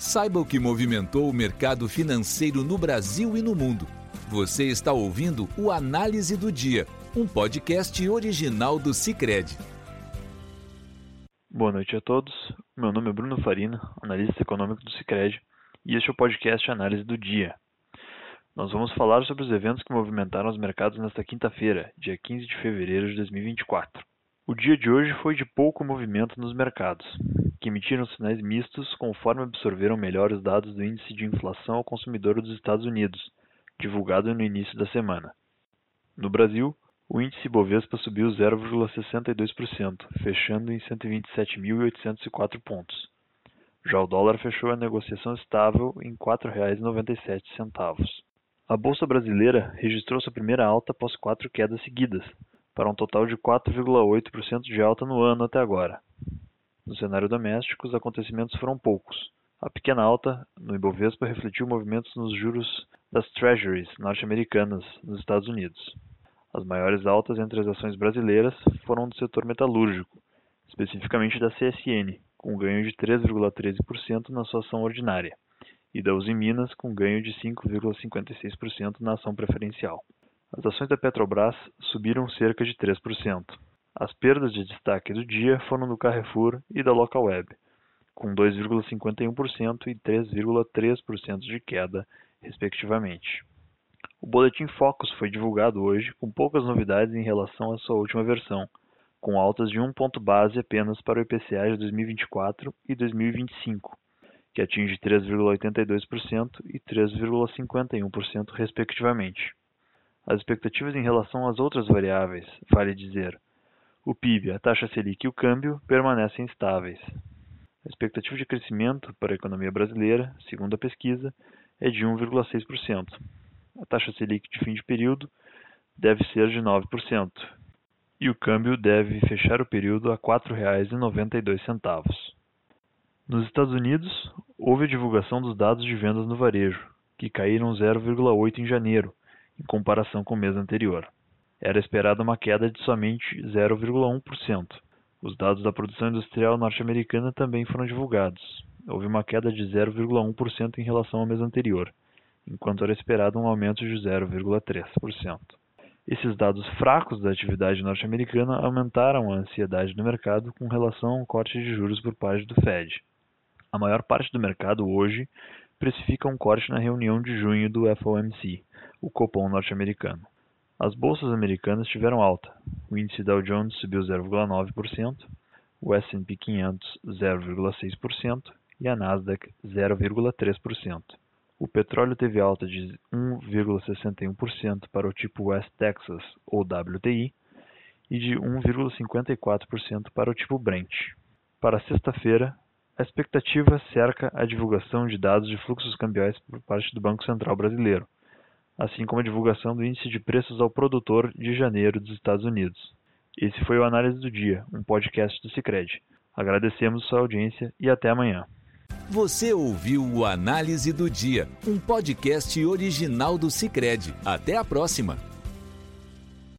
Saiba o que movimentou o mercado financeiro no Brasil e no mundo. Você está ouvindo o Análise do Dia, um podcast original do Cicred. Boa noite a todos. Meu nome é Bruno Farina, analista econômico do Cicred, e este é o podcast Análise do Dia. Nós vamos falar sobre os eventos que movimentaram os mercados nesta quinta-feira, dia 15 de fevereiro de 2024. O dia de hoje foi de pouco movimento nos mercados que emitiram sinais mistos conforme absorveram melhor os dados do Índice de Inflação ao Consumidor dos Estados Unidos, divulgado no início da semana. No Brasil, o índice Bovespa subiu 0,62%, fechando em 127.804 pontos. Já o dólar fechou a negociação estável em R$ 4,97. A bolsa brasileira registrou sua primeira alta após quatro quedas seguidas, para um total de 4,8% de alta no ano até agora. No cenário doméstico, os acontecimentos foram poucos. A pequena alta no Ibovespa refletiu movimentos nos juros das Treasuries norte-americanas nos Estados Unidos. As maiores altas entre as ações brasileiras foram do setor metalúrgico, especificamente da CSN, com ganho de 3,13% na sua ação ordinária, e da Uzi Minas, com ganho de 5,56% na ação preferencial. As ações da Petrobras subiram cerca de 3%. As perdas de destaque do dia foram do Carrefour e da Localweb, com 2,51% e 3,3% de queda, respectivamente. O Boletim Focus foi divulgado hoje com poucas novidades em relação à sua última versão, com altas de um ponto base apenas para o IPCA de 2024 e 2025, que atinge 3,82% e 3,51%, respectivamente. As expectativas em relação às outras variáveis, vale dizer, o PIB, a taxa Selic e o câmbio permanecem estáveis. A expectativa de crescimento para a economia brasileira, segundo a pesquisa, é de 1,6%. A taxa Selic de fim de período deve ser de 9%. E o câmbio deve fechar o período a R$ 4,92. Nos Estados Unidos, houve a divulgação dos dados de vendas no varejo, que caíram 0,8 em janeiro, em comparação com o mês anterior era esperada uma queda de somente 0,1%. Os dados da produção industrial norte-americana também foram divulgados. Houve uma queda de 0,1% em relação ao mês anterior, enquanto era esperado um aumento de 0,3%. Esses dados fracos da atividade norte-americana aumentaram a ansiedade do mercado com relação ao corte de juros por parte do Fed. A maior parte do mercado hoje precifica um corte na reunião de junho do FOMC, o Copom norte-americano. As bolsas americanas tiveram alta. O índice Dow Jones subiu 0,9%, o S&P 500 0,6% e a Nasdaq 0,3%. O petróleo teve alta de 1,61% para o tipo West Texas ou WTI e de 1,54% para o tipo Brent. Para sexta-feira, a expectativa cerca a divulgação de dados de fluxos cambiais por parte do Banco Central Brasileiro assim como a divulgação do Índice de Preços ao Produtor de janeiro dos Estados Unidos. Esse foi o Análise do Dia, um podcast do Cicred. Agradecemos sua audiência e até amanhã. Você ouviu o Análise do Dia, um podcast original do Cicred. Até a próxima!